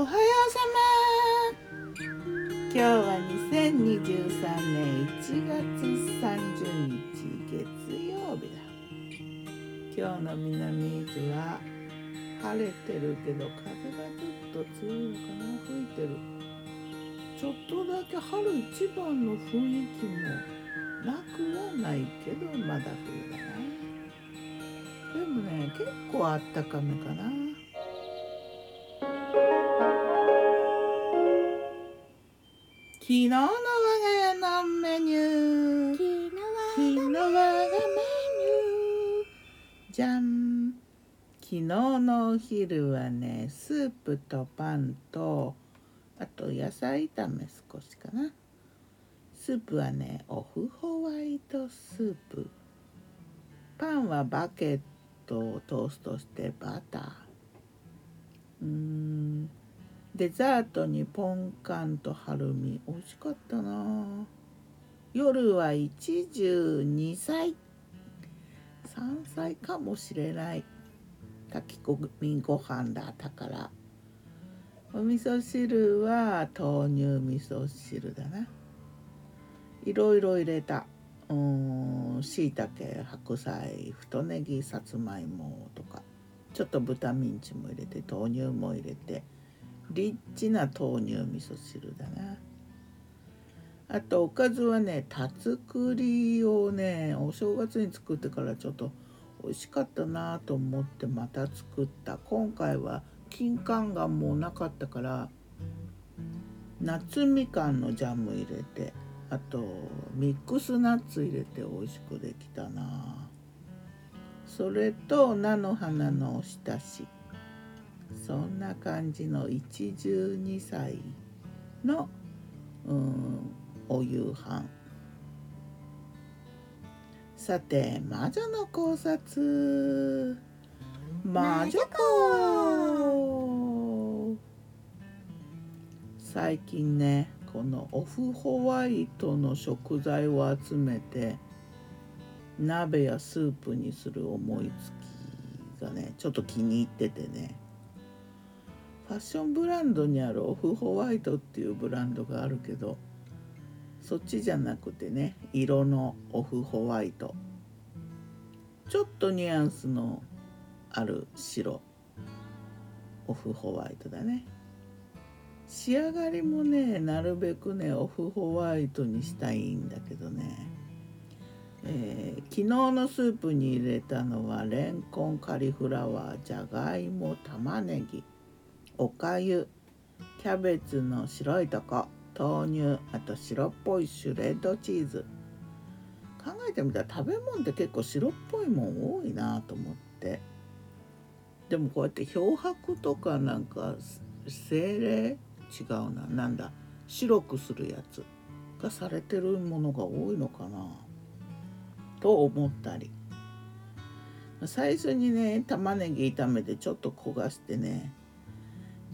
おはようさま今日は2023年1月30日月曜日だ今日の南伊豆は晴れてるけど風がちょっと強いのかな吹いてるちょっとだけ春一番の雰囲気もなくはないけどまだ冬だなでもね結構あったかめかな昨日の我が家のメニュー。昨日昨日我がメニュー。じゃん昨日のお昼はねスープとパンとあと野菜炒め少しかな。スープはねオフホワイトスープ。パンはバケットをトーストしてバター。うーんデザートにポンカンとハルミ美味しかったな。夜は一汁二歳。3歳かもしれない。炊き込みご飯だったから。お味噌汁は豆乳味噌汁だな。いろいろ入れた。うんしいたけ白菜太ネギさつまいもとか。ちょっと豚ミンチも入れて豆乳も入れて。リッチな豆乳味噌汁だな。あとおかずはねたつくりをねお正月に作ってからちょっと美味しかったなと思ってまた作った。今回は金柑がもうなかったから夏みかんのジャム入れてあとミックスナッツ入れて美味しくできたな。それと菜の花のおひたし。そんな感じの一汁二歳のうんお夕飯。さて魔女の考察。魔女子最近ねこのオフホワイトの食材を集めて鍋やスープにする思いつきがねちょっと気に入っててね。ファッションブランドにあるオフホワイトっていうブランドがあるけどそっちじゃなくてね色のオフホワイト。ちょっとニュアンスのある白。オフホワイトだね。仕上がりもねなるべくねオフホワイトにしたいんだけどね、えー、昨日のスープに入れたのはレンコンカリフラワーじゃがいも玉ねぎ。おかゆキャベツの白いとこ豆乳あと白っぽいシュレッドチーズ。考えてみたら食べ物って結構白っぽいもん多いなと思って。でもこうやって漂白とかなんか精霊？違うな。なんだ？白くするやつ。がされてるものが多いのかな。と思ったり。最初にね玉ねぎ炒めてちょっと焦がしてね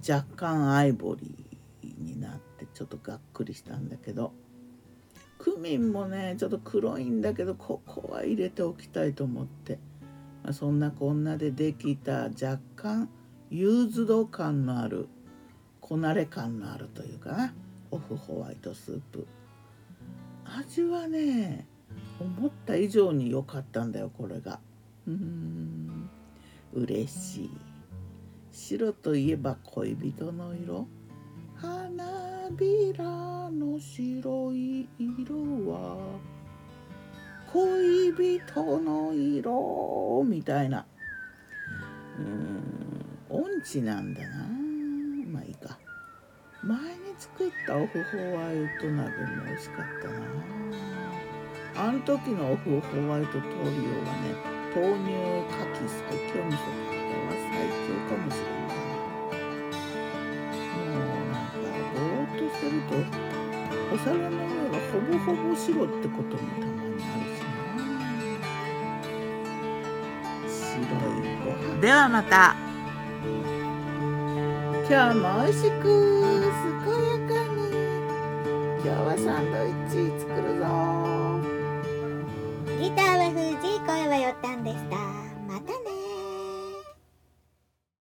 若干アイボリーになってちょっとがっくりしたんだけど。クミンもねちょっと黒いんだけどここは入れておきたいと思って、まあ、そんなこんなでできた若干ユーズド感のあるこなれ感のあるというかな。オフホワイトスープ。味はね思った以上に良かったんだよこれが。うん。嬉しい。白といえば恋人の色。花びらの白い色は恋人の色みたいな。うん音痴なんだな。まあいいか。前に作ったオフホワイト鍋も美味しかったな。あの時のオフホワイトトリオはね豆乳かき最強味噌これは最強かもしれないもうなんかぼーっとしてるとお皿の上がほぼほぼ白ってこともたまにあるしな白いご飯ではまた今日も美味しく健やかに。今日はサンドイッチ作るぞ。ギターは藤井声はよったんでした。またね。